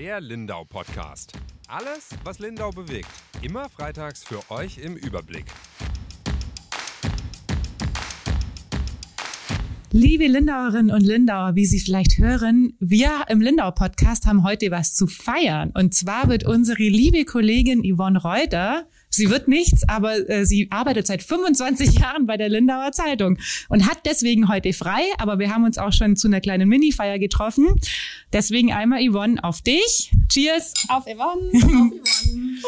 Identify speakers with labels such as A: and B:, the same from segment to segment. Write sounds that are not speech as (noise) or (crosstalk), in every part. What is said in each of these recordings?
A: Der Lindau Podcast. Alles, was Lindau bewegt. Immer freitags für euch im Überblick.
B: Liebe Lindauerinnen und Lindauer, wie Sie vielleicht hören, wir im Lindau Podcast haben heute was zu feiern. Und zwar wird unsere liebe Kollegin Yvonne Reuter Sie wird nichts, aber äh, sie arbeitet seit 25 Jahren bei der Lindauer Zeitung und hat deswegen heute frei, aber wir haben uns auch schon zu einer kleinen Mini-Feier getroffen. Deswegen einmal Yvonne auf dich. Cheers.
C: Auf Yvonne. (laughs) Auf Yvonne.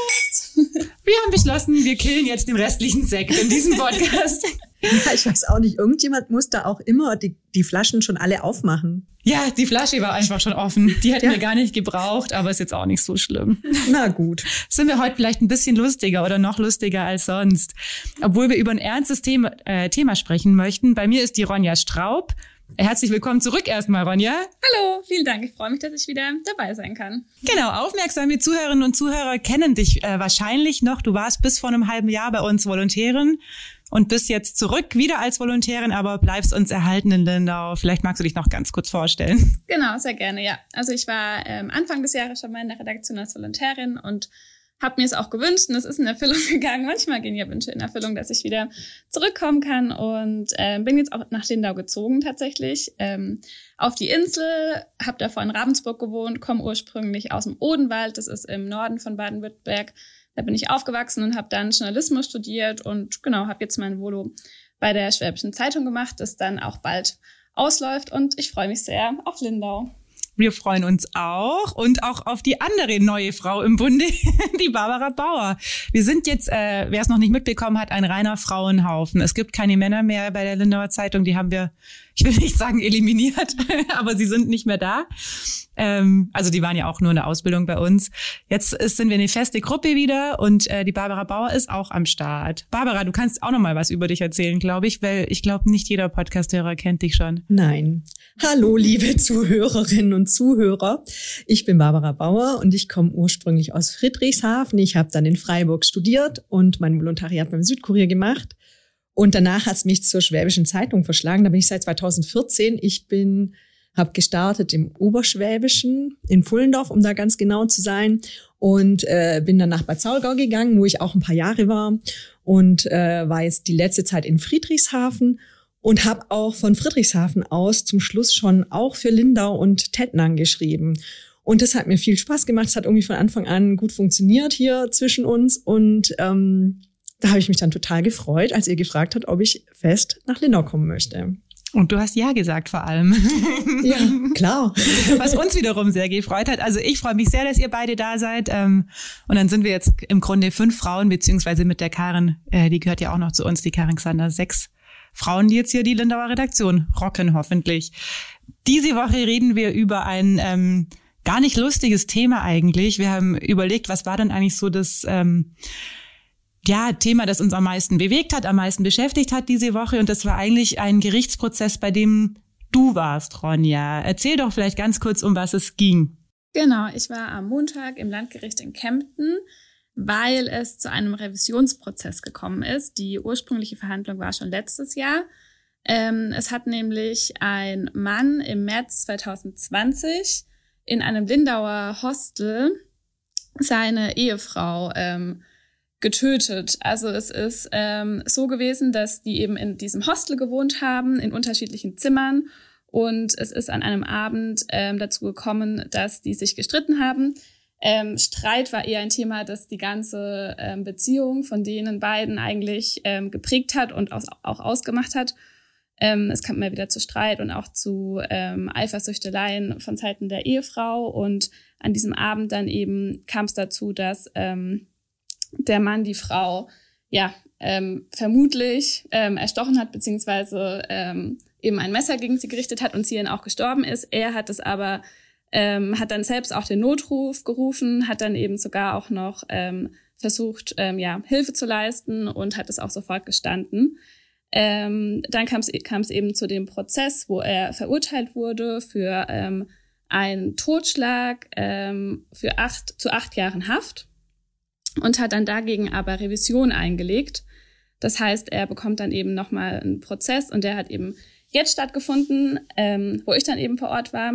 B: Wir haben beschlossen, wir killen jetzt den restlichen Sekt in diesem (laughs) Podcast.
D: Ja, ich weiß auch nicht. Irgendjemand muss da auch immer die, die Flaschen schon alle aufmachen.
B: Ja, die Flasche war einfach schon offen. Die hätten ja. wir gar nicht gebraucht, aber ist jetzt auch nicht so schlimm.
D: Na gut.
B: Sind wir heute vielleicht ein bisschen lustiger oder noch lustiger als sonst? Obwohl wir über ein ernstes Thema, äh, Thema sprechen möchten. Bei mir ist die Ronja Straub. Herzlich willkommen zurück erstmal, Ronja.
C: Hallo, vielen Dank. Ich freue mich, dass ich wieder dabei sein kann.
B: Genau, aufmerksame Zuhörerinnen und Zuhörer kennen dich äh, wahrscheinlich noch. Du warst bis vor einem halben Jahr bei uns Volontärin und bist jetzt zurück wieder als Volontärin, aber bleibst uns erhalten in Lindau. Vielleicht magst du dich noch ganz kurz vorstellen.
C: Genau, sehr gerne, ja. Also ich war ähm, Anfang des Jahres schon mal in der Redaktion als Volontärin und habe mir es auch gewünscht und es ist in Erfüllung (laughs) gegangen. Manchmal gehen ja Wünsche in Erfüllung, dass ich wieder zurückkommen kann und äh, bin jetzt auch nach Lindau gezogen tatsächlich ähm, auf die Insel, habe davor in Ravensburg gewohnt, komme ursprünglich aus dem Odenwald, das ist im Norden von Baden-Württemberg da bin ich aufgewachsen und habe dann Journalismus studiert und genau, habe jetzt mein Volo bei der Schwäbischen Zeitung gemacht, das dann auch bald ausläuft und ich freue mich sehr auf Lindau.
B: Wir freuen uns auch und auch auf die andere neue Frau im Bunde, (laughs) die Barbara Bauer. Wir sind jetzt, äh, wer es noch nicht mitbekommen hat, ein reiner Frauenhaufen. Es gibt keine Männer mehr bei der Lindauer Zeitung. Die haben wir, (laughs) ich will nicht sagen eliminiert, (laughs) aber sie sind nicht mehr da. Ähm, also die waren ja auch nur in der Ausbildung bei uns. Jetzt ist, sind wir eine feste Gruppe wieder und äh, die Barbara Bauer ist auch am Start. Barbara, du kannst auch noch mal was über dich erzählen, glaube ich, weil ich glaube, nicht jeder Podcasthörer kennt dich schon.
D: Nein. Hallo, liebe Zuhörerinnen und Zuhörer. Ich bin Barbara Bauer und ich komme ursprünglich aus Friedrichshafen. Ich habe dann in Freiburg studiert und mein Volontariat beim Südkurier gemacht. Und danach hat es mich zur Schwäbischen Zeitung verschlagen. Da bin ich seit 2014. Ich bin habe gestartet im Oberschwäbischen in Pullendorf, um da ganz genau zu sein. Und äh, bin dann nach Bad Saulgau gegangen, wo ich auch ein paar Jahre war. Und äh, war jetzt die letzte Zeit in Friedrichshafen und habe auch von Friedrichshafen aus zum Schluss schon auch für Lindau und Tettnang geschrieben. Und das hat mir viel Spaß gemacht. Es hat irgendwie von Anfang an gut funktioniert hier zwischen uns. Und ähm, da habe ich mich dann total gefreut, als ihr gefragt habt, ob ich fest nach Lindau kommen möchte.
B: Und du hast ja gesagt vor allem. (laughs)
D: Ja, klar.
B: Was uns wiederum sehr gefreut hat. Also ich freue mich sehr, dass ihr beide da seid. Ähm, und dann sind wir jetzt im Grunde fünf Frauen, beziehungsweise mit der Karin, äh, die gehört ja auch noch zu uns, die Karin Xander, sechs Frauen, die jetzt hier die Lindauer Redaktion rocken, hoffentlich. Diese Woche reden wir über ein ähm, gar nicht lustiges Thema eigentlich. Wir haben überlegt, was war denn eigentlich so das ähm, ja, Thema, das uns am meisten bewegt hat, am meisten beschäftigt hat diese Woche. Und das war eigentlich ein Gerichtsprozess, bei dem du warst, Ronja. Erzähl doch vielleicht ganz kurz, um was es ging.
C: Genau, ich war am Montag im Landgericht in Kempten, weil es zu einem Revisionsprozess gekommen ist. Die ursprüngliche Verhandlung war schon letztes Jahr. Ähm, es hat nämlich ein Mann im März 2020 in einem Lindauer Hostel seine Ehefrau ähm, getötet. Also es ist ähm, so gewesen, dass die eben in diesem Hostel gewohnt haben, in unterschiedlichen Zimmern. Und es ist an einem Abend ähm, dazu gekommen, dass die sich gestritten haben. Ähm, Streit war eher ein Thema, das die ganze ähm, Beziehung von denen beiden eigentlich ähm, geprägt hat und auch, auch ausgemacht hat. Ähm, es kam immer wieder zu Streit und auch zu ähm, Eifersüchteleien von Seiten der Ehefrau. Und an diesem Abend dann eben kam es dazu, dass ähm, der Mann die Frau ja vermutlich erstochen hat beziehungsweise eben ein Messer gegen sie gerichtet hat und sie dann auch gestorben ist. Er hat es aber ähm, hat dann selbst auch den Notruf gerufen, hat dann eben sogar auch noch ähm, versucht, ähm, ja Hilfe zu leisten und hat es auch sofort gestanden. Ähm, dann kam es eben zu dem Prozess, wo er verurteilt wurde für ähm, einen Totschlag ähm, für acht zu acht Jahren Haft und hat dann dagegen aber Revision eingelegt. Das heißt, er bekommt dann eben nochmal einen Prozess und der hat eben jetzt stattgefunden, ähm, wo ich dann eben vor Ort war.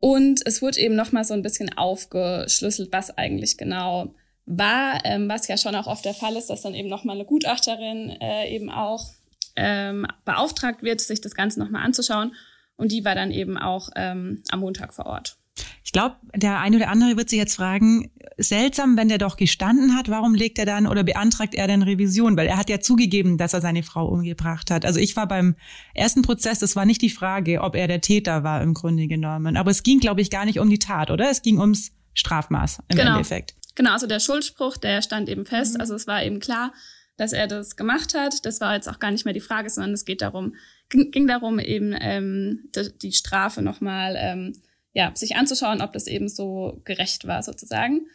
C: Und es wurde eben nochmal so ein bisschen aufgeschlüsselt, was eigentlich genau war, ähm, was ja schon auch oft der Fall ist, dass dann eben nochmal eine Gutachterin äh, eben auch ähm, beauftragt wird, sich das Ganze nochmal anzuschauen. Und die war dann eben auch ähm, am Montag vor Ort.
B: Ich glaube, der eine oder andere wird sich jetzt fragen, seltsam, wenn der doch gestanden hat, warum legt er dann oder beantragt er denn Revision? Weil er hat ja zugegeben, dass er seine Frau umgebracht hat. Also ich war beim ersten Prozess, das war nicht die Frage, ob er der Täter war im Grunde genommen. Aber es ging, glaube ich, gar nicht um die Tat, oder? Es ging ums Strafmaß im
C: genau.
B: Endeffekt.
C: Genau, also der Schuldspruch, der stand eben fest. Mhm. Also es war eben klar, dass er das gemacht hat. Das war jetzt auch gar nicht mehr die Frage, sondern es geht darum, ging, ging darum eben ähm, die, die Strafe nochmal ähm, ja, sich anzuschauen, ob das eben so gerecht war sozusagen.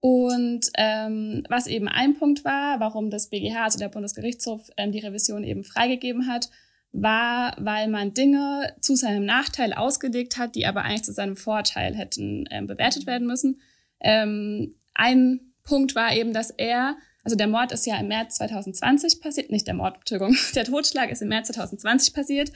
C: Und ähm, was eben ein Punkt war, warum das BGH, also der Bundesgerichtshof, ähm, die Revision eben freigegeben hat, war, weil man Dinge zu seinem Nachteil ausgelegt hat, die aber eigentlich zu seinem Vorteil hätten ähm, bewertet werden müssen. Ähm, ein Punkt war eben, dass er, also der Mord ist ja im März 2020 passiert, nicht der Mord, Entschuldigung, (laughs) der Totschlag ist im März 2020 passiert,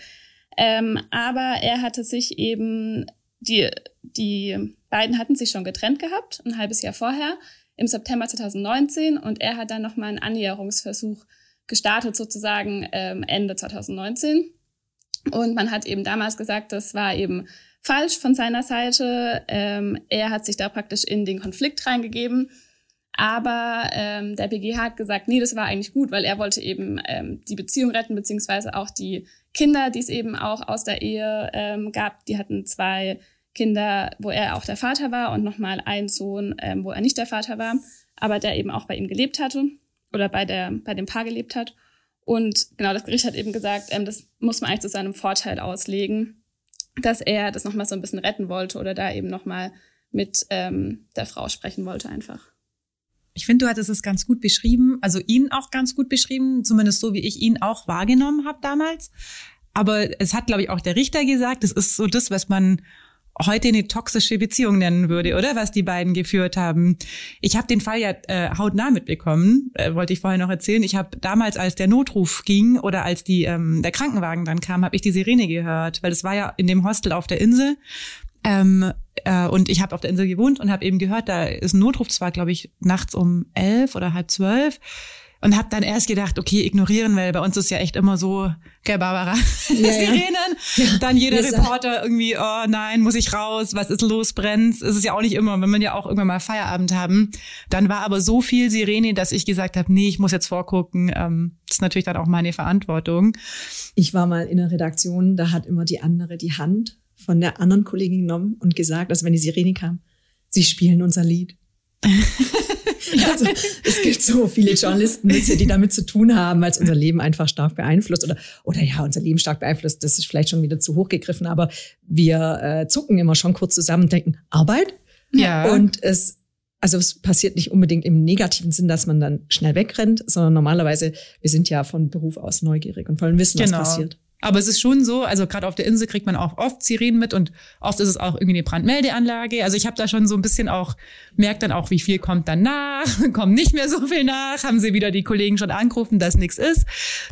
C: ähm, aber er hatte sich eben die, die beiden hatten sich schon getrennt gehabt, ein halbes Jahr vorher, im September 2019 und er hat dann nochmal einen Annäherungsversuch gestartet, sozusagen ähm, Ende 2019. Und man hat eben damals gesagt, das war eben falsch von seiner Seite. Ähm, er hat sich da praktisch in den Konflikt reingegeben. Aber ähm, der BGH hat gesagt, nee, das war eigentlich gut, weil er wollte eben ähm, die Beziehung retten, beziehungsweise auch die Kinder, die es eben auch aus der Ehe ähm, gab. Die hatten zwei Kinder, wo er auch der Vater war und nochmal einen Sohn, ähm, wo er nicht der Vater war, aber der eben auch bei ihm gelebt hatte oder bei, der, bei dem Paar gelebt hat. Und genau, das Gericht hat eben gesagt, ähm, das muss man eigentlich zu seinem Vorteil auslegen, dass er das nochmal so ein bisschen retten wollte oder da eben nochmal mit ähm, der Frau sprechen wollte einfach.
B: Ich finde, du hattest es ganz gut beschrieben, also ihn auch ganz gut beschrieben, zumindest so, wie ich ihn auch wahrgenommen habe damals. Aber es hat, glaube ich, auch der Richter gesagt, es ist so das, was man heute eine toxische Beziehung nennen würde, oder was die beiden geführt haben. Ich habe den Fall ja äh, hautnah mitbekommen, äh, wollte ich vorher noch erzählen. Ich habe damals, als der Notruf ging oder als die ähm, der Krankenwagen dann kam, habe ich die Sirene gehört, weil es war ja in dem Hostel auf der Insel. Ähm, äh, und ich habe auf der Insel gewohnt und habe eben gehört, da ist ein Notruf, zwar glaube ich nachts um elf oder halb zwölf und habe dann erst gedacht, okay, ignorieren, weil bei uns ist ja echt immer so, gell, Barbara, ja, (laughs) Sirenen, ja. dann jeder yes. Reporter irgendwie, oh nein, muss ich raus, was ist los, brennt, ist es ja auch nicht immer, wenn wir ja auch irgendwann mal Feierabend haben. Dann war aber so viel Sirene, dass ich gesagt habe, nee, ich muss jetzt vorgucken, ähm, das ist natürlich dann auch meine Verantwortung.
D: Ich war mal in der Redaktion, da hat immer die andere die Hand von der anderen Kollegin genommen und gesagt, dass wenn die Sirene kam, sie spielen unser Lied. (laughs) Also, es gibt so viele Journalisten, die damit zu tun haben, weil es unser Leben einfach stark beeinflusst oder, oder ja, unser Leben stark beeinflusst. Das ist vielleicht schon wieder zu hoch gegriffen, aber wir äh, zucken immer schon kurz zusammen und denken, Arbeit? Ja. Und es, also es passiert nicht unbedingt im negativen Sinn, dass man dann schnell wegrennt, sondern normalerweise, wir sind ja von Beruf aus neugierig und wollen wissen, genau. was passiert.
B: Aber es ist schon so, also gerade auf der Insel kriegt man auch oft Sirenen mit und oft ist es auch irgendwie eine Brandmeldeanlage. Also ich habe da schon so ein bisschen auch, merkt dann auch, wie viel kommt dann nach, (laughs) kommt nicht mehr so viel nach, haben sie wieder die Kollegen schon angerufen, dass nichts ist.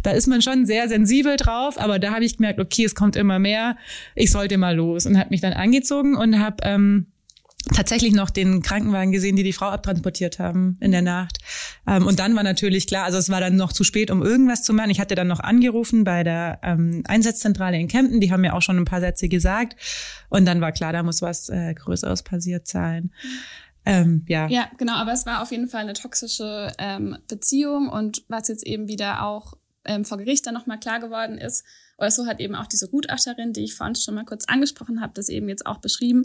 B: Da ist man schon sehr sensibel drauf, aber da habe ich gemerkt, okay, es kommt immer mehr, ich sollte mal los und habe mich dann angezogen und habe ähm, tatsächlich noch den Krankenwagen gesehen, die die Frau abtransportiert haben in der Nacht. Ähm, und dann war natürlich klar, also es war dann noch zu spät, um irgendwas zu machen. Ich hatte dann noch angerufen bei der ähm, Einsatzzentrale in Kempten, die haben mir auch schon ein paar Sätze gesagt. Und dann war klar, da muss was äh, Größeres passiert sein.
C: Ähm, ja. ja, genau, aber es war auf jeden Fall eine toxische ähm, Beziehung und was jetzt eben wieder auch ähm, vor Gericht dann nochmal klar geworden ist, oder so hat eben auch diese Gutachterin, die ich vorhin schon mal kurz angesprochen habe, das eben jetzt auch beschrieben,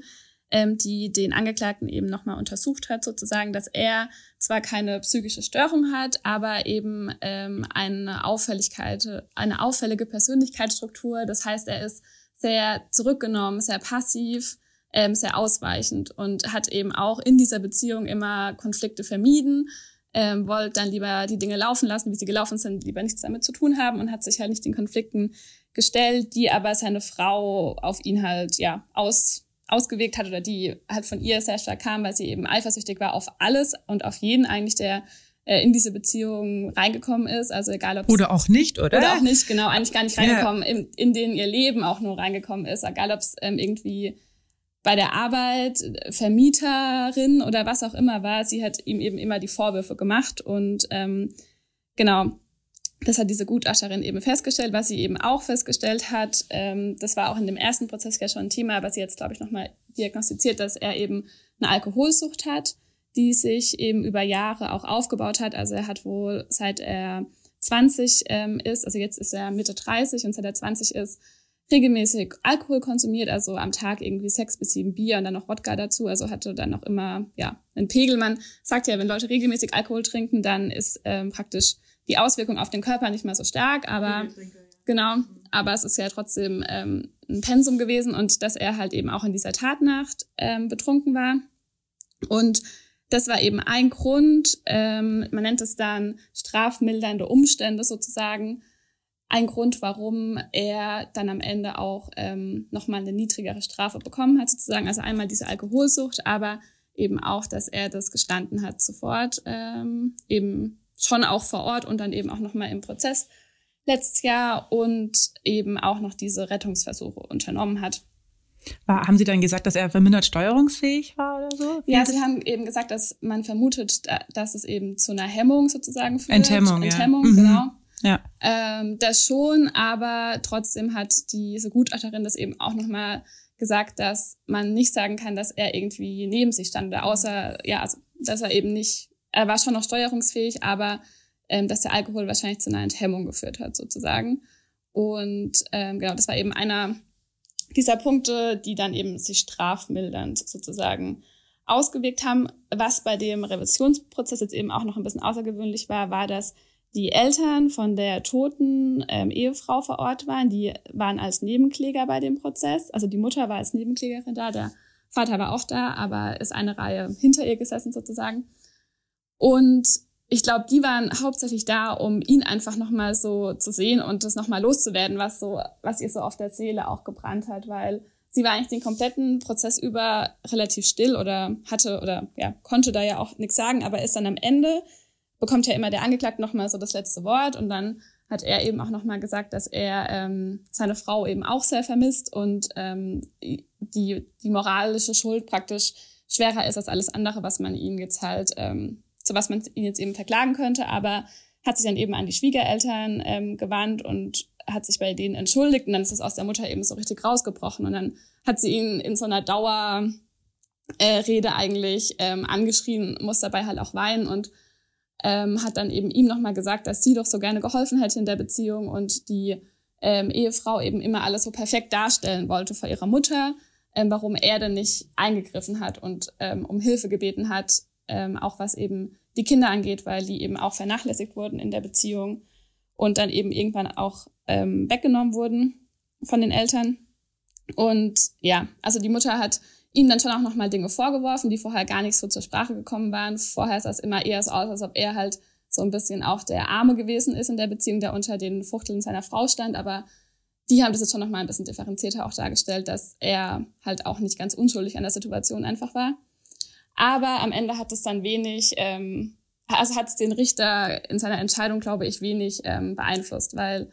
C: ähm, die den Angeklagten eben nochmal untersucht hat, sozusagen, dass er zwar keine psychische Störung hat, aber eben ähm, eine Auffälligkeit, eine auffällige Persönlichkeitsstruktur. Das heißt, er ist sehr zurückgenommen, sehr passiv, ähm, sehr ausweichend und hat eben auch in dieser Beziehung immer Konflikte vermieden, ähm, wollte dann lieber die Dinge laufen lassen, wie sie gelaufen sind, lieber nichts damit zu tun haben und hat sich halt nicht den Konflikten gestellt, die aber seine Frau auf ihn halt ja aus ausgewirkt hat oder die halt von ihr sehr stark kam, weil sie eben eifersüchtig war auf alles und auf jeden eigentlich, der äh, in diese Beziehung reingekommen ist. Also egal ob
B: Oder auch nicht, oder?
C: Oder auch nicht, genau, eigentlich gar nicht reingekommen, ja. in, in denen ihr Leben auch nur reingekommen ist. Egal ob es ähm, irgendwie bei der Arbeit, Vermieterin oder was auch immer war, sie hat ihm eben immer die Vorwürfe gemacht und ähm, genau, das hat diese Gutachterin eben festgestellt, was sie eben auch festgestellt hat. Ähm, das war auch in dem ersten Prozess ja schon ein Thema, aber sie jetzt, glaube ich, nochmal diagnostiziert, dass er eben eine Alkoholsucht hat, die sich eben über Jahre auch aufgebaut hat. Also er hat wohl seit er 20 ähm, ist, also jetzt ist er Mitte 30 und seit er 20 ist, regelmäßig Alkohol konsumiert, also am Tag irgendwie sechs bis sieben Bier und dann noch Wodka dazu, also hatte dann noch immer ja einen Pegel. Man sagt ja, wenn Leute regelmäßig Alkohol trinken, dann ist ähm, praktisch die Auswirkung auf den Körper nicht mehr so stark, aber genau, aber es ist ja trotzdem ähm, ein Pensum gewesen und dass er halt eben auch in dieser Tatnacht ähm, betrunken war. Und das war eben ein Grund, ähm, man nennt es dann strafmildernde Umstände sozusagen, ein Grund, warum er dann am Ende auch ähm, nochmal eine niedrigere Strafe bekommen hat, sozusagen. Also einmal diese Alkoholsucht, aber eben auch, dass er das gestanden hat sofort, ähm, eben schon auch vor Ort und dann eben auch nochmal im Prozess letztes Jahr und eben auch noch diese Rettungsversuche unternommen hat.
B: War, haben Sie dann gesagt, dass er vermindert steuerungsfähig war oder so?
C: Ja, Sie haben eben gesagt, dass man vermutet, dass es eben zu einer Hemmung sozusagen führt.
B: Enthemmung,
C: Enthemmung,
B: ja. Mhm.
C: genau.
B: Ja.
C: Ähm, das schon, aber trotzdem hat diese Gutachterin das eben auch nochmal gesagt, dass man nicht sagen kann, dass er irgendwie neben sich stand außer, ja, also, dass er eben nicht, er war schon noch steuerungsfähig, aber ähm, dass der Alkohol wahrscheinlich zu einer Enthemmung geführt hat, sozusagen. Und ähm, genau, das war eben einer dieser Punkte, die dann eben sich strafmildernd sozusagen ausgewirkt haben. Was bei dem Revisionsprozess jetzt eben auch noch ein bisschen außergewöhnlich war, war, dass die Eltern von der toten ähm, Ehefrau vor Ort waren. Die waren als Nebenkläger bei dem Prozess. Also die Mutter war als Nebenklägerin da, der Vater war auch da, aber ist eine Reihe hinter ihr gesessen sozusagen. Und ich glaube, die waren hauptsächlich da, um ihn einfach nochmal so zu sehen und das nochmal loszuwerden, was so, was ihr so auf der Seele auch gebrannt hat, weil sie war eigentlich den kompletten Prozess über relativ still oder hatte oder ja, konnte da ja auch nichts sagen, aber ist dann am Ende, bekommt ja immer der Angeklagte nochmal so das letzte Wort und dann hat er eben auch nochmal gesagt, dass er ähm, seine Frau eben auch sehr vermisst und ähm, die, die moralische Schuld praktisch schwerer ist als alles andere, was man ihm jetzt halt ähm, zu was man ihn jetzt eben verklagen könnte, aber hat sich dann eben an die Schwiegereltern ähm, gewandt und hat sich bei denen entschuldigt und dann ist das aus der Mutter eben so richtig rausgebrochen und dann hat sie ihn in so einer Dauerrede äh, eigentlich ähm, angeschrien, muss dabei halt auch weinen und ähm, hat dann eben ihm nochmal gesagt, dass sie doch so gerne geholfen hätte in der Beziehung und die ähm, Ehefrau eben immer alles so perfekt darstellen wollte vor ihrer Mutter, ähm, warum er denn nicht eingegriffen hat und ähm, um Hilfe gebeten hat, ähm, auch was eben die Kinder angeht, weil die eben auch vernachlässigt wurden in der Beziehung und dann eben irgendwann auch ähm, weggenommen wurden von den Eltern. Und ja, also die Mutter hat ihm dann schon auch nochmal Dinge vorgeworfen, die vorher gar nicht so zur Sprache gekommen waren. Vorher sah es immer eher so aus, als ob er halt so ein bisschen auch der Arme gewesen ist in der Beziehung, der unter den Fuchteln seiner Frau stand. Aber die haben das jetzt schon nochmal ein bisschen differenzierter auch dargestellt, dass er halt auch nicht ganz unschuldig an der Situation einfach war. Aber am Ende hat es dann wenig, ähm, also hat es den Richter in seiner Entscheidung, glaube ich, wenig ähm, beeinflusst, weil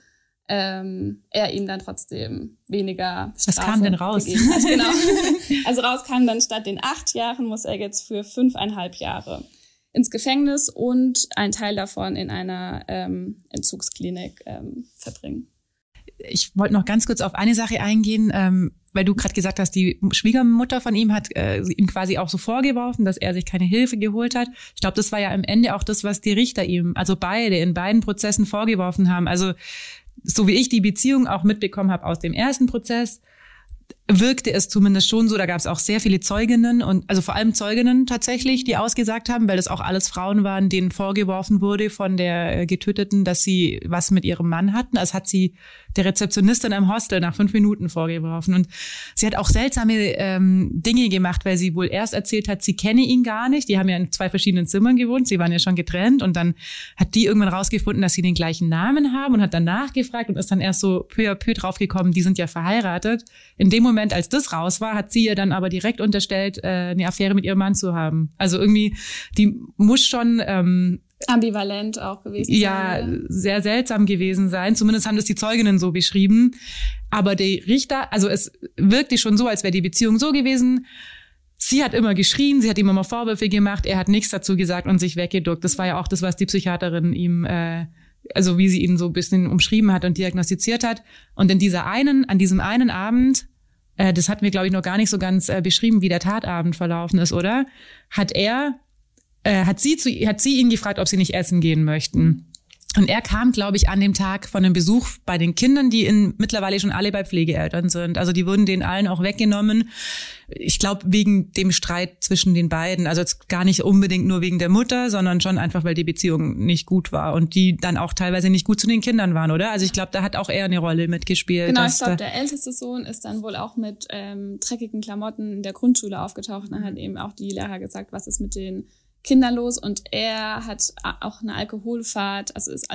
C: ähm, er ihm dann trotzdem weniger
B: Strafe Was kam denn raus?
C: Genau. (laughs) also raus kam dann statt den acht Jahren, muss er jetzt für fünfeinhalb Jahre ins Gefängnis und ein Teil davon in einer ähm, Entzugsklinik ähm, verbringen.
B: Ich wollte noch ganz kurz auf eine Sache eingehen. Ähm, weil du gerade gesagt hast, die Schwiegermutter von ihm hat äh, ihm quasi auch so vorgeworfen, dass er sich keine Hilfe geholt hat. Ich glaube, das war ja am Ende auch das, was die Richter ihm, also beide in beiden Prozessen vorgeworfen haben. Also so wie ich die Beziehung auch mitbekommen habe aus dem ersten Prozess, wirkte es zumindest schon so. Da gab es auch sehr viele Zeuginnen und also vor allem Zeuginnen tatsächlich, die ausgesagt haben, weil das auch alles Frauen waren, denen vorgeworfen wurde von der äh, Getöteten, dass sie was mit ihrem Mann hatten. Das hat sie der Rezeptionistin im Hostel nach fünf Minuten vorgeworfen. Und sie hat auch seltsame ähm, Dinge gemacht, weil sie wohl erst erzählt hat, sie kenne ihn gar nicht. Die haben ja in zwei verschiedenen Zimmern gewohnt. Sie waren ja schon getrennt. Und dann hat die irgendwann rausgefunden, dass sie den gleichen Namen haben und hat dann nachgefragt und ist dann erst so peu à peu draufgekommen, die sind ja verheiratet. In dem Moment, als das raus war, hat sie ihr dann aber direkt unterstellt, äh, eine Affäre mit ihrem Mann zu haben. Also irgendwie, die muss schon ähm,
C: ambivalent auch gewesen
B: ja, sein. Ja, sehr seltsam gewesen sein. Zumindest haben das die Zeuginnen so beschrieben. Aber der Richter, also es wirkte schon so, als wäre die Beziehung so gewesen. Sie hat immer geschrien, sie hat ihm immer Vorwürfe gemacht, er hat nichts dazu gesagt und sich weggeduckt. Das war ja auch das, was die Psychiaterin ihm, äh, also wie sie ihn so ein bisschen umschrieben hat und diagnostiziert hat. Und in dieser einen, an diesem einen Abend äh, das hatten wir, glaube ich, noch gar nicht so ganz äh, beschrieben, wie der Tatabend verlaufen ist, oder? Hat er, äh, hat sie zu, hat sie ihn gefragt, ob sie nicht essen gehen möchten. Und er kam, glaube ich, an dem Tag von einem Besuch bei den Kindern, die in, mittlerweile schon alle bei Pflegeeltern sind. Also die wurden den allen auch weggenommen. Ich glaube, wegen dem Streit zwischen den beiden. Also jetzt gar nicht unbedingt nur wegen der Mutter, sondern schon einfach, weil die Beziehung nicht gut war und die dann auch teilweise nicht gut zu den Kindern waren, oder? Also ich glaube, da hat auch er eine Rolle mitgespielt.
C: Genau, ich glaube, der älteste Sohn ist dann wohl auch mit ähm, dreckigen Klamotten in der Grundschule aufgetaucht. Und dann hat eben auch die Lehrer gesagt, was ist mit den kinderlos und er hat auch eine Alkoholfahrt, also ist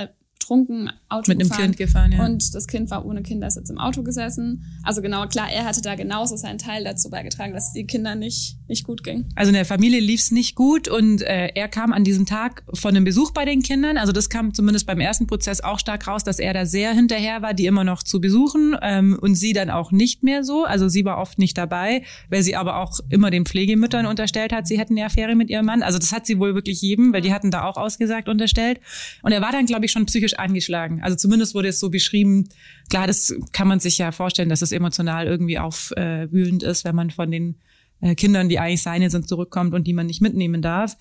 C: betrunken Auto
B: Mit einem Kind gefahren, ja.
C: Und das Kind war ohne Kindersitz im Auto gesessen. Also genau, klar, er hatte da genauso seinen Teil dazu beigetragen, dass es die Kinder nicht, nicht gut ging.
B: Also in der Familie lief es nicht gut und äh, er kam an diesem Tag von einem Besuch bei den Kindern. Also das kam zumindest beim ersten Prozess auch stark raus, dass er da sehr hinterher war, die immer noch zu besuchen ähm, und sie dann auch nicht mehr so. Also sie war oft nicht dabei, weil sie aber auch immer den Pflegemüttern unterstellt hat, sie hätten eine Affäre mit ihrem Mann. Also das hat sie wohl wirklich jedem, weil die hatten da auch ausgesagt unterstellt. Und er war dann, glaube ich, schon psychisch angeschlagen. Also zumindest wurde es so beschrieben. Klar, das kann man sich ja vorstellen, dass es emotional irgendwie aufwühlend ist, wenn man von den äh, Kindern, die eigentlich seine sind, zurückkommt und die man nicht mitnehmen darf.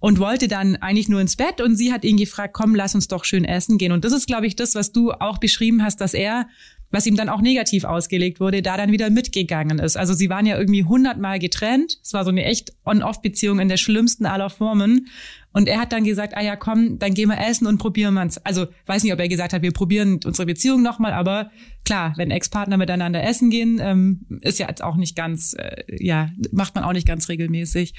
B: Und wollte dann eigentlich nur ins Bett und sie hat ihn gefragt, komm, lass uns doch schön essen gehen. Und das ist, glaube ich, das, was du auch beschrieben hast, dass er was ihm dann auch negativ ausgelegt wurde, da dann wieder mitgegangen ist. Also sie waren ja irgendwie hundertmal getrennt. Es war so eine echt On-Off-Beziehung in der schlimmsten aller Formen. Und er hat dann gesagt, ah ja, komm, dann gehen wir essen und probieren wir's. Also weiß nicht, ob er gesagt hat, wir probieren unsere Beziehung nochmal, aber klar, wenn Ex-Partner miteinander essen gehen, ähm, ist ja jetzt auch nicht ganz, äh, ja, macht man auch nicht ganz regelmäßig.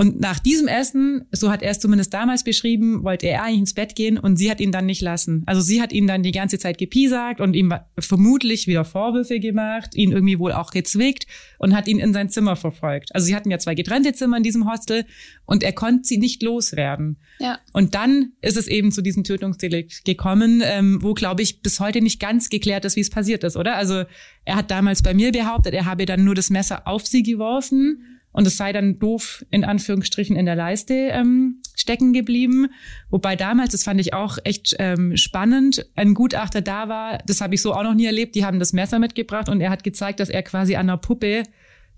B: Und nach diesem Essen, so hat er es zumindest damals beschrieben, wollte er eigentlich ins Bett gehen und sie hat ihn dann nicht lassen. Also sie hat ihn dann die ganze Zeit gepiesagt und ihm vermutlich wieder Vorwürfe gemacht, ihn irgendwie wohl auch gezwickt und hat ihn in sein Zimmer verfolgt. Also sie hatten ja zwei getrennte Zimmer in diesem Hostel und er konnte sie nicht loswerden.
C: Ja.
B: Und dann ist es eben zu diesem Tötungsdelikt gekommen, ähm, wo, glaube ich, bis heute nicht ganz geklärt ist, wie es passiert ist, oder? Also er hat damals bei mir behauptet, er habe dann nur das Messer auf sie geworfen und es sei dann doof in Anführungsstrichen in der Leiste ähm, stecken geblieben. Wobei damals, das fand ich auch echt ähm, spannend, ein Gutachter da war, das habe ich so auch noch nie erlebt, die haben das Messer mitgebracht und er hat gezeigt, dass er quasi an einer Puppe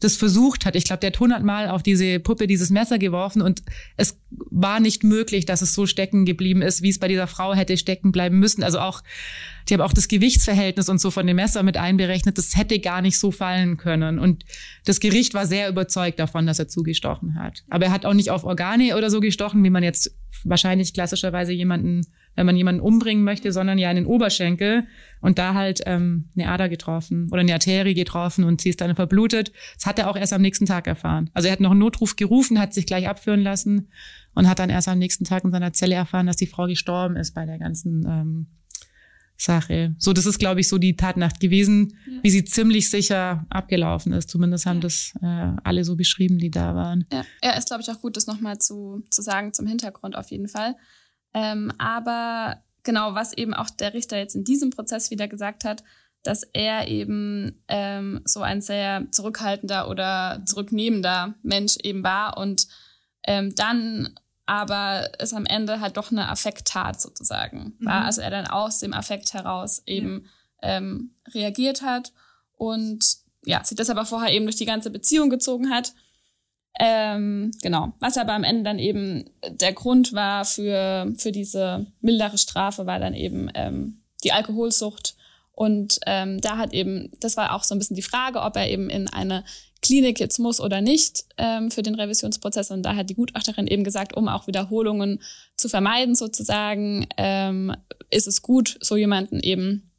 B: das versucht hat. Ich glaube, der hat hundertmal auf diese Puppe dieses Messer geworfen und es war nicht möglich, dass es so stecken geblieben ist, wie es bei dieser Frau hätte stecken bleiben müssen. Also auch, die haben auch das Gewichtsverhältnis und so von dem Messer mit einberechnet. Das hätte gar nicht so fallen können. Und das Gericht war sehr überzeugt davon, dass er zugestochen hat. Aber er hat auch nicht auf Organe oder so gestochen, wie man jetzt wahrscheinlich klassischerweise jemanden wenn man jemanden umbringen möchte, sondern ja in den Oberschenkel und da halt ähm, eine Ader getroffen oder eine Arterie getroffen und sie ist dann verblutet. Das hat er auch erst am nächsten Tag erfahren. Also er hat noch einen Notruf gerufen, hat sich gleich abführen lassen und hat dann erst am nächsten Tag in seiner Zelle erfahren, dass die Frau gestorben ist bei der ganzen ähm, Sache. So, das ist, glaube ich, so die Tatnacht gewesen, ja. wie sie ziemlich sicher abgelaufen ist. Zumindest haben ja. das äh, alle so beschrieben, die da waren.
C: Ja, ja ist, glaube ich, auch gut, das nochmal zu, zu sagen zum Hintergrund auf jeden Fall. Ähm, aber genau, was eben auch der Richter jetzt in diesem Prozess wieder gesagt hat, dass er eben ähm, so ein sehr zurückhaltender oder zurücknehmender Mensch eben war und ähm, dann aber es am Ende halt doch eine Affekttat sozusagen war. Mhm. Also er dann aus dem Affekt heraus eben ja. ähm, reagiert hat und ja, sich das aber vorher eben durch die ganze Beziehung gezogen hat ähm, genau. Was aber am Ende dann eben der Grund war für, für diese mildere Strafe, war dann eben ähm, die Alkoholsucht. Und ähm, da hat eben, das war auch so ein bisschen die Frage, ob er eben in eine Klinik jetzt muss oder nicht ähm, für den Revisionsprozess. Und da hat die Gutachterin eben gesagt, um auch Wiederholungen zu vermeiden sozusagen, ähm, ist es gut, so jemanden eben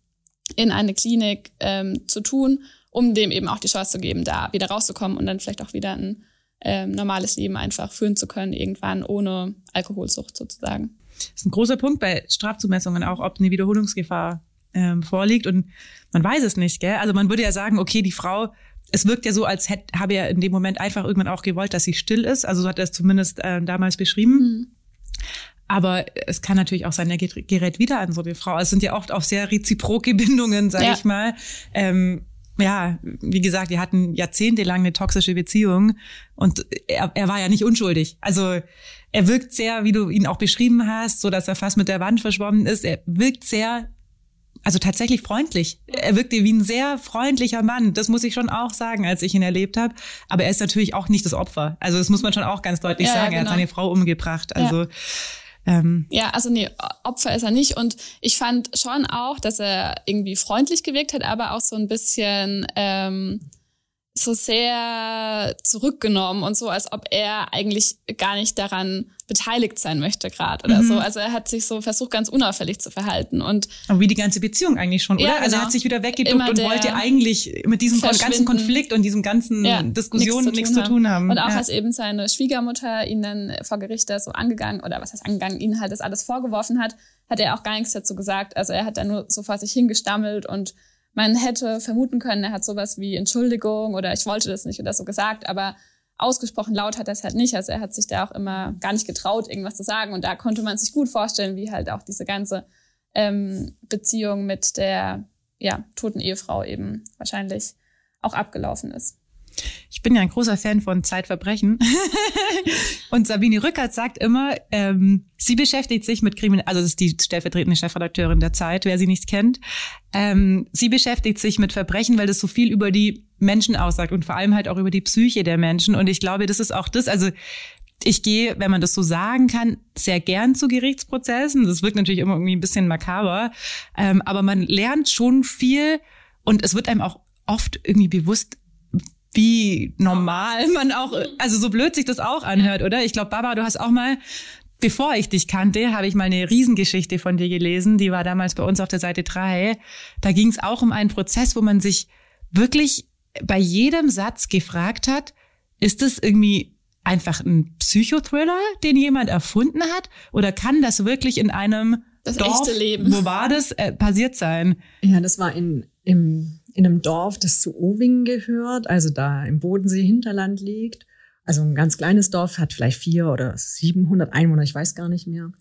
C: in eine Klinik ähm, zu tun, um dem eben auch die Chance zu geben, da wieder rauszukommen und dann vielleicht auch wieder ein ähm, normales Leben einfach führen zu können, irgendwann ohne Alkoholsucht sozusagen.
B: Das ist ein großer Punkt bei Strafzumessungen auch, ob eine Wiederholungsgefahr ähm, vorliegt. Und man weiß es nicht, gell? Also man würde ja sagen, okay, die Frau, es wirkt ja so, als hätte, habe er in dem Moment einfach irgendwann auch gewollt, dass sie still ist. Also so hat er es zumindest äh, damals beschrieben. Mhm. Aber es kann natürlich auch sein, er gerät wieder an so eine Frau. Es sind ja oft auch sehr reziproke (laughs) Bindungen, sag ja. ich mal. Ähm, ja, wie gesagt, die hatten jahrzehntelang eine toxische Beziehung und er, er war ja nicht unschuldig. Also er wirkt sehr, wie du ihn auch beschrieben hast, so dass er fast mit der Wand verschwommen ist. Er wirkt sehr, also tatsächlich freundlich. Er wirkte wie ein sehr freundlicher Mann. Das muss ich schon auch sagen, als ich ihn erlebt habe. Aber er ist natürlich auch nicht das Opfer. Also das muss man schon auch ganz deutlich ja, sagen. Genau. Er hat genau. seine Frau umgebracht. Also ja.
C: Ähm, ja, also nee, Opfer ist er nicht. Und ich fand schon auch, dass er irgendwie freundlich gewirkt hat, aber auch so ein bisschen ähm, so sehr zurückgenommen und so, als ob er eigentlich gar nicht daran beteiligt sein möchte gerade oder mhm. so. Also er hat sich so versucht, ganz unauffällig zu verhalten und
B: aber wie die ganze Beziehung eigentlich schon, oder? Ja, genau. Also er genau. hat sich wieder weggeduckt und wollte eigentlich mit diesem ganzen Konflikt und diesem ganzen ja, Diskussion nichts zu, tun haben.
C: Und auch ja. als eben seine Schwiegermutter ihn dann vor Gericht so angegangen oder was heißt angegangen, ihn halt das alles vorgeworfen hat, hat er auch gar nichts dazu gesagt. Also er hat dann nur so vor sich hingestammelt und man hätte vermuten können, er hat sowas wie Entschuldigung oder ich wollte das nicht oder so gesagt, aber ausgesprochen laut hat er es halt nicht. Also er hat sich da auch immer gar nicht getraut, irgendwas zu sagen. Und da konnte man sich gut vorstellen, wie halt auch diese ganze ähm, Beziehung mit der ja, toten Ehefrau eben wahrscheinlich auch abgelaufen ist.
B: Ich bin ja ein großer Fan von Zeitverbrechen. (laughs) und Sabine Rückert sagt immer, ähm, sie beschäftigt sich mit Kriminal, also das ist die stellvertretende Chefredakteurin der Zeit, wer sie nicht kennt. Ähm, sie beschäftigt sich mit Verbrechen, weil das so viel über die Menschen aussagt und vor allem halt auch über die Psyche der Menschen. Und ich glaube, das ist auch das, also ich gehe, wenn man das so sagen kann, sehr gern zu Gerichtsprozessen. Das wirkt natürlich immer irgendwie ein bisschen makaber, ähm, aber man lernt schon viel und es wird einem auch oft irgendwie bewusst, wie normal man auch, also so blöd sich das auch anhört, oder? Ich glaube, Baba, du hast auch mal, bevor ich dich kannte, habe ich mal eine Riesengeschichte von dir gelesen, die war damals bei uns auf der Seite drei. Da ging es auch um einen Prozess, wo man sich wirklich bei jedem Satz gefragt hat, ist das irgendwie einfach ein Psychothriller, den jemand erfunden hat? Oder kann das wirklich in einem
C: das
B: Dorf,
C: echte Leben.
B: wo war das, äh, passiert sein?
D: Ja, das war in, im in einem Dorf, das zu Owingen gehört, also da im Bodensee-Hinterland liegt. Also ein ganz kleines Dorf, hat vielleicht vier oder 700 Einwohner, ich weiß gar nicht mehr.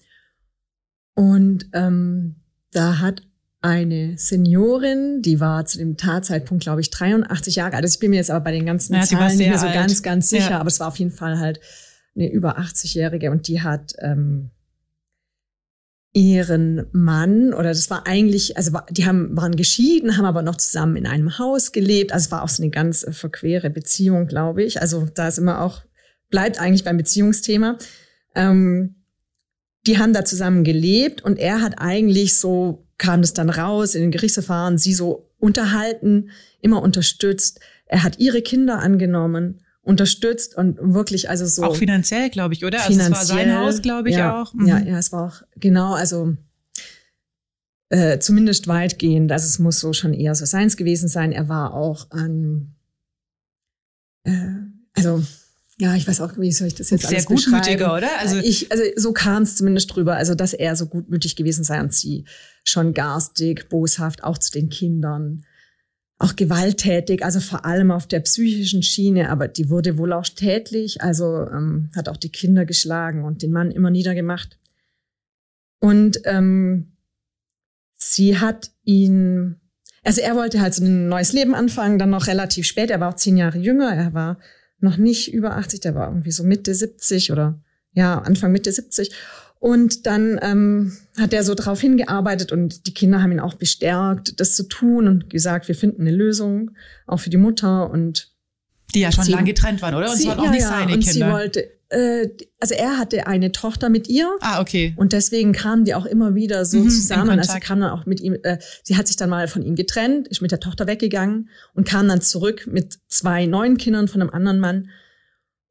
D: Und ähm, da hat eine Seniorin, die war zu dem Tatzeitpunkt, glaube ich, 83 Jahre alt. Also ich bin mir jetzt aber bei den ganzen ja, Zahlen nicht mehr so alt. ganz, ganz sicher, ja. aber es war auf jeden Fall halt eine über 80-Jährige und die hat ähm, ihren Mann oder das war eigentlich, also die haben, waren geschieden, haben aber noch zusammen in einem Haus gelebt. Also es war auch so eine ganz verquere Beziehung, glaube ich. Also da ist immer auch, bleibt eigentlich beim Beziehungsthema. Ähm, die haben da zusammen gelebt und er hat eigentlich so, kam das dann raus in den Gerichtsverfahren, sie so unterhalten, immer unterstützt. Er hat ihre Kinder angenommen unterstützt und wirklich also so
B: auch finanziell glaube ich oder? Finanziell, also es war sein Haus glaube ich
D: ja,
B: auch.
D: Mhm. ja ja es war auch genau also äh, zumindest weitgehend also es muss so schon eher so seins gewesen sein. Er war auch an äh, also ja, ich weiß auch, wie soll ich das jetzt
B: Sehr
D: alles
B: gutmütiger, oder?
D: Also ich, also so kam es zumindest drüber, also dass er so gutmütig gewesen sei und sie schon garstig, boshaft, auch zu den Kindern auch gewalttätig, also vor allem auf der psychischen Schiene, aber die wurde wohl auch tätlich, also ähm, hat auch die Kinder geschlagen und den Mann immer niedergemacht. Und ähm, sie hat ihn, also er wollte halt so ein neues Leben anfangen, dann noch relativ spät, er war auch zehn Jahre jünger, er war noch nicht über 80, der war irgendwie so Mitte 70 oder ja, Anfang Mitte 70. Und dann ähm, hat er so darauf hingearbeitet und die Kinder haben ihn auch bestärkt, das zu tun und gesagt, wir finden eine Lösung, auch für die Mutter und
B: die ja schon lange getrennt waren, oder? Und sie, es waren auch ja, nicht seine und Kinder.
D: Sie wollte, äh, also er hatte eine Tochter mit ihr.
B: Ah, okay.
D: Und deswegen kamen die auch immer wieder so mhm, zusammen. Also kam dann auch mit ihm, äh, sie hat sich dann mal von ihm getrennt, ist mit der Tochter weggegangen und kam dann zurück mit zwei neuen Kindern von einem anderen Mann.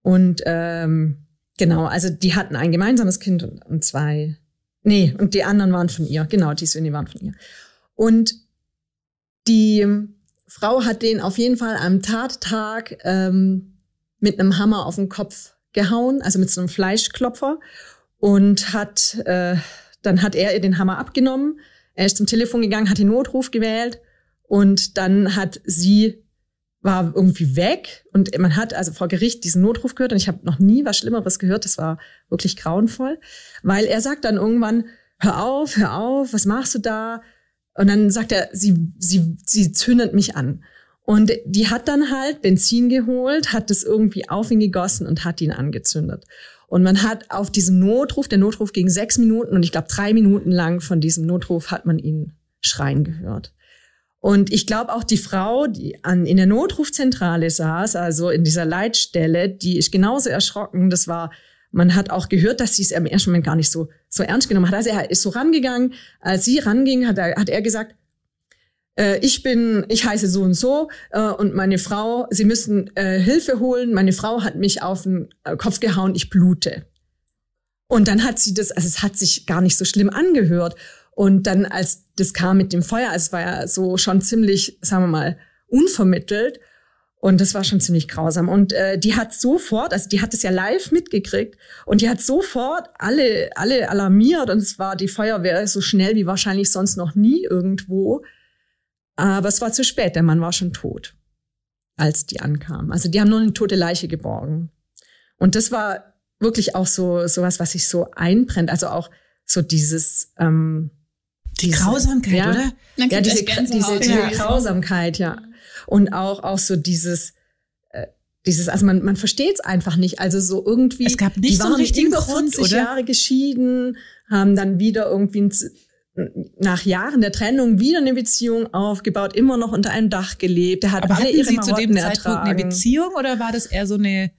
D: Und ähm, Genau, also die hatten ein gemeinsames Kind und, und zwei, nee, und die anderen waren von ihr. Genau, die Söhne waren von ihr. Und die Frau hat den auf jeden Fall am Tattag ähm, mit einem Hammer auf den Kopf gehauen, also mit so einem Fleischklopfer und hat, äh, dann hat er ihr den Hammer abgenommen. Er ist zum Telefon gegangen, hat den Notruf gewählt und dann hat sie war irgendwie weg und man hat also vor Gericht diesen Notruf gehört und ich habe noch nie was Schlimmeres gehört. Das war wirklich grauenvoll, weil er sagt dann irgendwann, hör auf, hör auf, was machst du da? Und dann sagt er, sie, sie, sie zündet mich an. Und die hat dann halt Benzin geholt, hat es irgendwie auf ihn gegossen und hat ihn angezündet. Und man hat auf diesem Notruf, der Notruf ging sechs Minuten und ich glaube drei Minuten lang von diesem Notruf hat man ihn schreien gehört. Und ich glaube auch die Frau, die an, in der Notrufzentrale saß, also in dieser Leitstelle, die ist genauso erschrocken. Das war, man hat auch gehört, dass sie es im ersten Moment gar nicht so, so ernst genommen hat. Also er ist so rangegangen. Als sie ranging, hat er, hat er gesagt, äh, ich bin, ich heiße so und so äh, und meine Frau, Sie müssen äh, Hilfe holen. Meine Frau hat mich auf den äh, Kopf gehauen, ich blute. Und dann hat sie das, also es hat sich gar nicht so schlimm angehört. Und dann, als das kam mit dem Feuer, es war ja so schon ziemlich, sagen wir mal, unvermittelt. Und das war schon ziemlich grausam. Und äh, die hat sofort, also die hat es ja live mitgekriegt und die hat sofort alle, alle alarmiert und es war die Feuerwehr so schnell wie wahrscheinlich sonst noch nie irgendwo. Aber es war zu spät, der Mann war schon tot, als die ankamen. Also die haben nur eine tote Leiche geborgen. Und das war wirklich auch so sowas, was sich so einbrennt. Also auch so dieses ähm,
B: die diese, Grausamkeit,
D: ja,
B: oder?
D: Ja, diese, diese, diese ja. Grausamkeit, ja. Und auch auch so dieses äh, dieses, also man, man versteht es einfach nicht. Also so irgendwie,
B: es gab nicht
D: die waren
B: so richtigen
D: über
B: 40
D: Grund, Jahre geschieden, haben dann wieder irgendwie ein, nach Jahren der Trennung wieder eine Beziehung aufgebaut, immer noch unter einem Dach gelebt. Er hat
B: Aber
D: alle
B: hatten
D: ihre
B: Sie zu dem Zeitpunkt
D: ertragen.
B: eine Beziehung oder war das eher so eine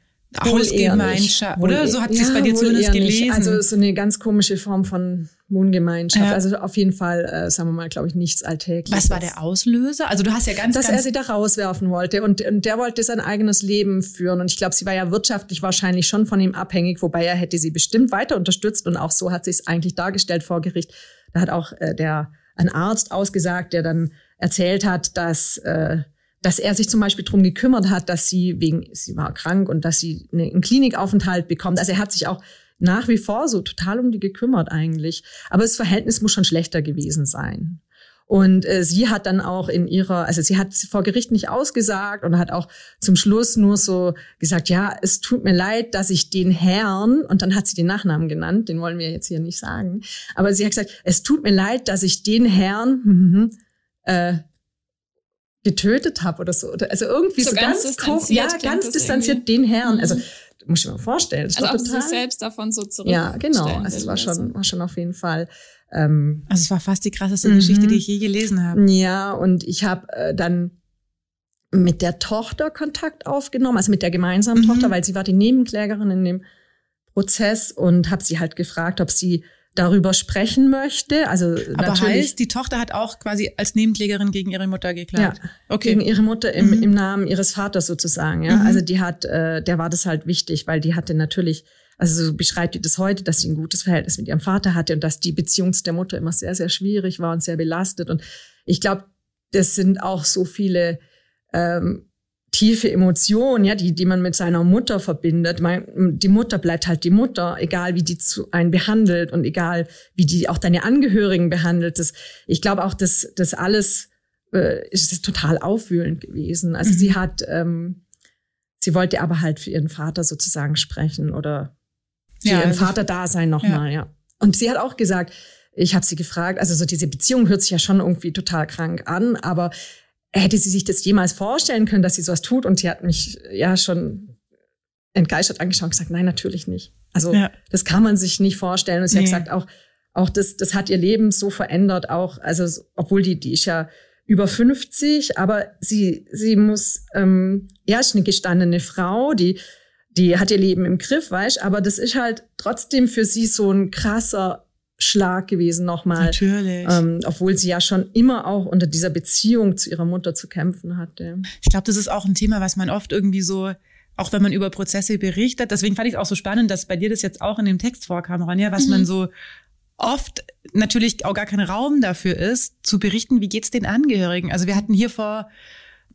D: Wohl
B: Hausgemeinschaft? Oder
D: Wohl
B: so hat sie es bei
D: ja,
B: dir
D: wohl
B: zumindest
D: nicht.
B: gelesen.
D: Also so eine ganz komische Form von Wohngemeinschaft.
B: Ja.
D: Also auf jeden Fall, äh, sagen wir mal, glaube ich, nichts Alltägliches.
B: Was war der Auslöser? Also du hast ja ganz,
D: dass er
B: ganz
D: sie da rauswerfen wollte und, und der wollte sein eigenes Leben führen und ich glaube, sie war ja wirtschaftlich wahrscheinlich schon von ihm abhängig, wobei er hätte sie bestimmt weiter unterstützt und auch so hat sie es eigentlich dargestellt vor Gericht. Da hat auch äh, der ein Arzt ausgesagt, der dann erzählt hat, dass äh, dass er sich zum Beispiel drum gekümmert hat, dass sie wegen sie war krank und dass sie eine, einen Klinikaufenthalt bekommt. Also er hat sich auch nach wie vor so total um die gekümmert eigentlich. Aber das Verhältnis muss schon schlechter gewesen sein. Und äh, sie hat dann auch in ihrer, also sie hat vor Gericht nicht ausgesagt und hat auch zum Schluss nur so gesagt, ja, es tut mir leid, dass ich den Herrn, und dann hat sie den Nachnamen genannt, den wollen wir jetzt hier nicht sagen, aber sie hat gesagt, es tut mir leid, dass ich den Herrn mhm, (laughs) äh, getötet habe oder so. Oder- Also irgendwie
C: So
D: so,
C: ganz
D: ganz, ko-
C: distanziert
D: ja, ganz distanziert
C: irgendwie.
D: den Herrn. Also muss ich mir mal vorstellen. Das
C: Also auch sich
D: total,
C: selbst davon so zurück.
D: ja, genau. Also es war schon, war schon auf jeden Fall. Ähm,
B: also es war fast die krasseste
D: Mhm.
B: Geschichte, die ich je gelesen habe.
D: Ja, und ich habe äh, dann mit der Tochter Kontakt aufgenommen, also mit der gemeinsamen
B: Mhm.
D: Tochter, weil sie war die Nebenklägerin in dem Prozess und habe sie halt gefragt, ob sie darüber sprechen möchte. Also
B: Aber
D: natürlich
B: heißt, die Tochter hat auch quasi als Nebenklägerin gegen ihre Mutter geklagt.
D: Ja,
B: okay.
D: gegen ihre Mutter im,
B: Mhm.
D: im Namen ihres Vaters sozusagen. Ja,
B: Mhm.
D: also die hat, äh, der war das halt wichtig, weil die hatte natürlich, also so beschreibt die das heute, dass sie ein gutes Verhältnis mit ihrem Vater hatte und dass die Beziehung zu der Mutter immer sehr, sehr schwierig war und sehr belastet. Und ich glaube, das sind auch so viele ähm, tiefe Emotionen, ja, die, die man mit seiner Mutter verbindet. Man, die Mutter bleibt halt die Mutter, egal wie die zu einen behandelt und egal wie die auch deine Angehörigen behandelt. Das, ich glaube auch, dass das alles äh, ist es total aufwühlend gewesen. Also
B: Mhm.
D: sie hat, ähm, sie wollte aber halt für ihren Vater sozusagen sprechen oder für
B: Ja,
D: ihren
B: also-
D: Vater da sein nochmal, ja. Und sie hat auch gesagt, ich habe sie gefragt, also so diese Beziehung hört sich ja schon irgendwie total krank an, aber hätte sie sich das jemals vorstellen können, dass sie sowas tut? Und sie hat mich ja schon entgeistert angeschaut und gesagt, nein, natürlich nicht. Also
B: Ja.
D: das kann man sich nicht vorstellen. Und sie
B: Nee.
D: hat gesagt, auch, auch das, das hat ihr Leben so verändert, auch, also so- obwohl die, die ist ja über 50, aber sie, sie muss, ähm, ja, ist eine gestandene Frau, die, die hat ihr Leben im Griff, weißt, aber das ist halt trotzdem für sie so ein krasser Schlag gewesen nochmal.
B: Natürlich.
D: Ähm, obwohl sie ja schon immer auch unter dieser Beziehung zu ihrer Mutter zu kämpfen hatte.
B: Ich glaube, das ist auch ein Thema, was man oft irgendwie so, auch wenn man über Prozesse berichtet, deswegen fand ich es auch so spannend, dass bei dir das jetzt auch in dem Text vorkam, Ronja, was
C: Mhm.
B: man so oft natürlich auch gar kein Raum dafür ist, zu berichten, wie geht's den Angehörigen. Also wir hatten hier vor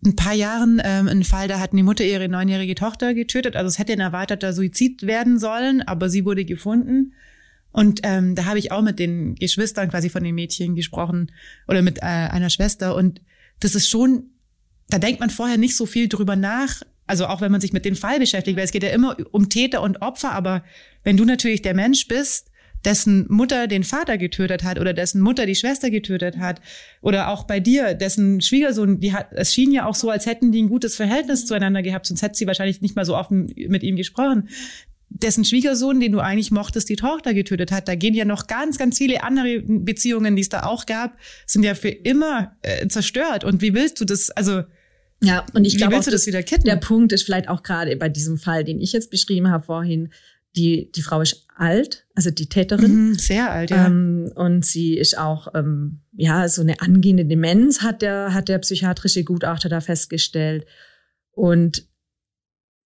B: ein paar Jahren ähm, einen Fall, da hatten die Mutter ihre neunjährige Tochter getötet. Also es hätte ein erweiterter Suizid werden sollen, aber sie wurde gefunden. Und ähm, da habe ich auch mit den Geschwistern quasi von den Mädchen gesprochen oder mit äh, einer Schwester. Und das ist schon da denkt man vorher nicht so viel drüber nach. Also auch wenn man sich mit dem Fall beschäftigt, weil es geht ja immer um Täter und Opfer. Aber wenn du natürlich der Mensch bist, dessen Mutter den Vater getötet hat oder dessen Mutter die Schwester getötet hat oder auch bei dir, dessen Schwiegersohn, die hat, es schien ja auch so, als hätten die ein gutes Verhältnis zueinander gehabt, sonst hätte sie wahrscheinlich nicht mal so offen mit ihm gesprochen. Dessen Schwiegersohn, den du eigentlich mochtest, die Tochter getötet hat. Da gehen ja noch ganz, ganz viele andere Beziehungen, die es da auch gab, sind ja für immer äh, zerstört. Und wie willst du das, also
D: ja, und ich glaube,
B: willst du das wieder kitten?
D: Der Punkt ist vielleicht auch gerade bei diesem Fall, den ich jetzt beschrieben habe vorhin, die, die Frau ist alt, also die Täterin.
B: Mhm, sehr alt, ja.
D: Ähm, und sie ist auch, ähm, ja, so eine angehende Demenz hat der, hat der psychiatrische Gutachter da festgestellt. Und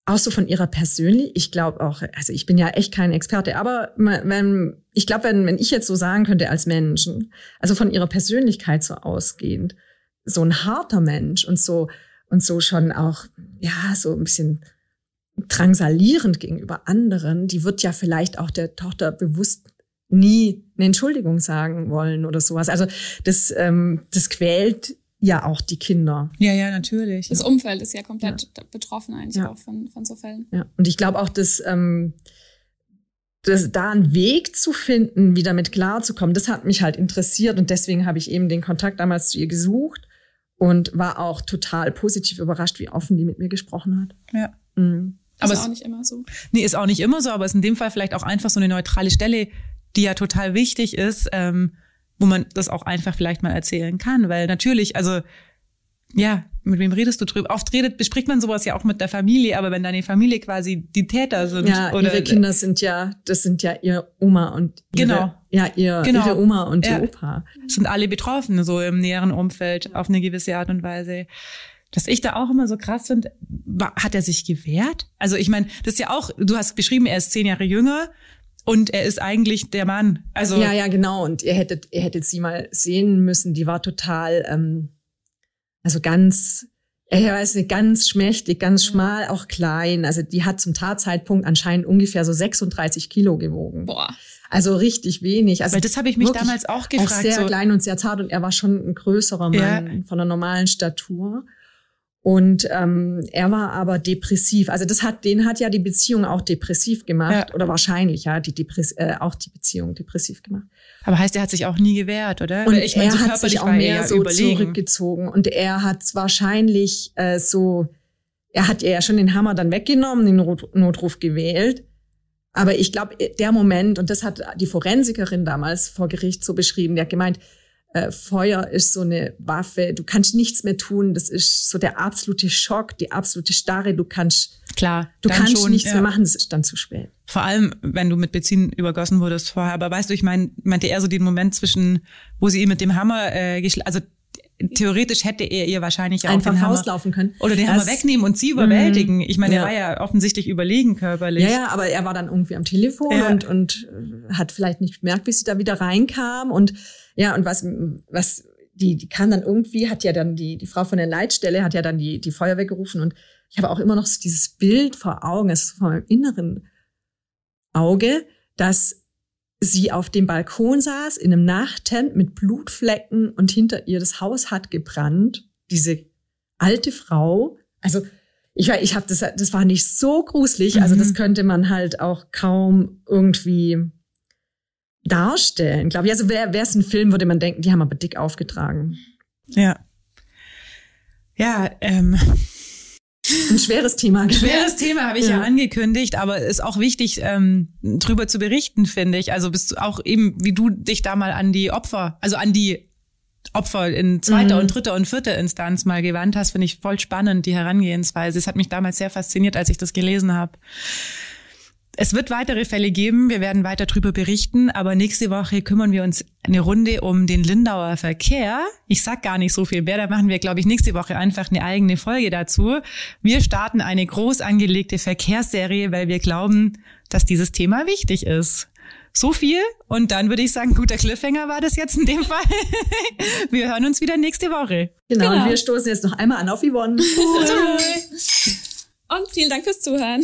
D: auch so von ihrer persönlich, ich glaube auch, also ich bin ja echt kein Experte, aber wenn, ich glaube, wenn, wenn ich jetzt so sagen könnte als Menschen, also von ihrer Persönlichkeit so ausgehend, so ein harter Mensch und so, und so schon auch, ja, so ein bisschen drangsalierend gegenüber anderen, die wird ja vielleicht auch der Tochter bewusst nie eine Entschuldigung sagen wollen oder sowas. Also das, ähm, das quält ja auch die Kinder.
B: Ja, ja, natürlich.
C: Das Umfeld ist ja komplett ja. betroffen eigentlich ja. auch von, von so Fällen.
D: Ja, und ich glaube auch, dass, ähm, dass da einen Weg zu finden, wie damit klarzukommen, das hat mich halt interessiert und deswegen habe ich eben den Kontakt damals zu ihr gesucht und war auch total positiv überrascht, wie offen die mit mir gesprochen hat.
B: Ja.
C: Mhm. Aber ist auch nicht immer so.
B: Nee, ist auch nicht immer so, aber ist in dem Fall vielleicht auch einfach so eine neutrale Stelle, die ja total wichtig ist, ähm, wo man das auch einfach vielleicht mal erzählen kann. Weil natürlich, also ja, mit wem redest du drüber? Oft redet, bespricht man sowas ja auch mit der Familie, aber wenn deine Familie quasi die Täter sind.
D: Ja, oder ihre Kinder sind ja, das sind ja ihr Oma und ihre,
B: genau.
D: ja, ihr, genau. ihre Oma und ja. ihr Opa.
B: Sind alle betroffen, so im näheren Umfeld, auf eine gewisse Art und Weise. Was ich da auch immer so krass finde, hat er sich gewehrt? Also ich meine, das ist ja auch, du hast beschrieben, er ist zehn Jahre jünger und er ist eigentlich der Mann. Also
D: ja, ja, genau. Und ihr hättet, ihr hättet sie mal sehen müssen. Die war total, ähm, also ganz, er weiß nicht, ganz schmächtig, ganz schmal, auch klein. Also die hat zum Tatzeitpunkt anscheinend ungefähr so 36 Kilo gewogen.
C: Boah.
D: Also richtig wenig. Also
B: Weil das habe ich mich damals auch gefragt.
D: Auch sehr so. klein und sehr zart und er war schon ein größerer Mann ja. von einer normalen Statur. Und ähm, er war aber depressiv. Also das hat, den hat ja die Beziehung auch depressiv gemacht ja. oder wahrscheinlich ja die Depress äh, auch die Beziehung depressiv gemacht.
B: Aber heißt, er hat sich auch nie gewehrt, oder?
D: Und ich mein, er so hat sich auch mehr so
B: überlegen.
D: zurückgezogen und er hat wahrscheinlich äh, so, er hat ja schon den Hammer dann weggenommen, den Notruf gewählt. Aber ich glaube, der Moment, und das hat die Forensikerin damals vor Gericht so beschrieben, der hat gemeint, äh, Feuer ist so eine Waffe, du kannst nichts mehr tun, das ist so der absolute Schock, die absolute Starre, du kannst
B: Klar,
D: du kannst schon, nichts ja. mehr machen, es ist dann zu spät.
B: Vor allem, wenn du mit Benzin übergossen wurdest vorher. Aber weißt du, ich meine, meinte er so den Moment zwischen, wo sie ihn mit dem Hammer äh, also theoretisch hätte er ihr wahrscheinlich auch
D: einfach rauslaufen können
B: oder den Hammer wegnehmen und sie überwältigen. Mhm. Ich meine, ja. er war ja offensichtlich überlegen körperlich.
D: Ja, ja, aber er war dann irgendwie am Telefon ja. und und hat vielleicht nicht bemerkt, wie sie da wieder reinkam und ja und was was die die kam dann irgendwie hat ja dann die die Frau von der Leitstelle hat ja dann die die Feuerwehr gerufen und ich habe auch immer noch dieses Bild vor Augen, es ist vor meinem inneren Auge, dass sie auf dem Balkon saß, in einem Nachthemd mit Blutflecken und hinter ihr das Haus hat gebrannt. Diese alte Frau. Also ich, ich habe das, das war nicht so gruselig. Mhm. Also das mhm. könnte man halt auch kaum irgendwie darstellen, glaube ich. Also wäre es ein Film, würde man denken, die haben aber dick aufgetragen.
B: Ja. Ja, ähm,
D: ein schweres Thema.
B: Ein schweres Thema habe ich ja. ja. angekündigt, aber ist auch wichtig, ähm, drüber zu berichten, finde ich. Also bist du auch eben, wie du dich da mal an die Opfer, also an die Opfer in zweiter mhm. und dritter und vierter Instanz mal gewandt hast, finde ich voll spannend, die Herangehensweise. Es hat mich damals sehr fasziniert, als ich das gelesen habe. Es wird weitere Fälle geben, wir werden weiter darüber berichten, aber nächste Woche kümmern wir uns eine Runde um den Lindauer Verkehr. Ich sag gar nicht so viel mehr, da machen wir, glaube ich, nächste Woche einfach eine eigene Folge dazu. Wir starten eine groß angelegte Verkehrsserie, weil wir glauben, dass dieses Thema wichtig ist. So viel und dann würde ich sagen, guter Cliffhanger war das jetzt in dem (laughs) Fall. wir hören uns wieder nächste Woche.
D: Genau, genau. und wir stoßen jetzt noch einmal an auf Yvonne.
C: Cool. Und vielen Dank fürs Zuhören.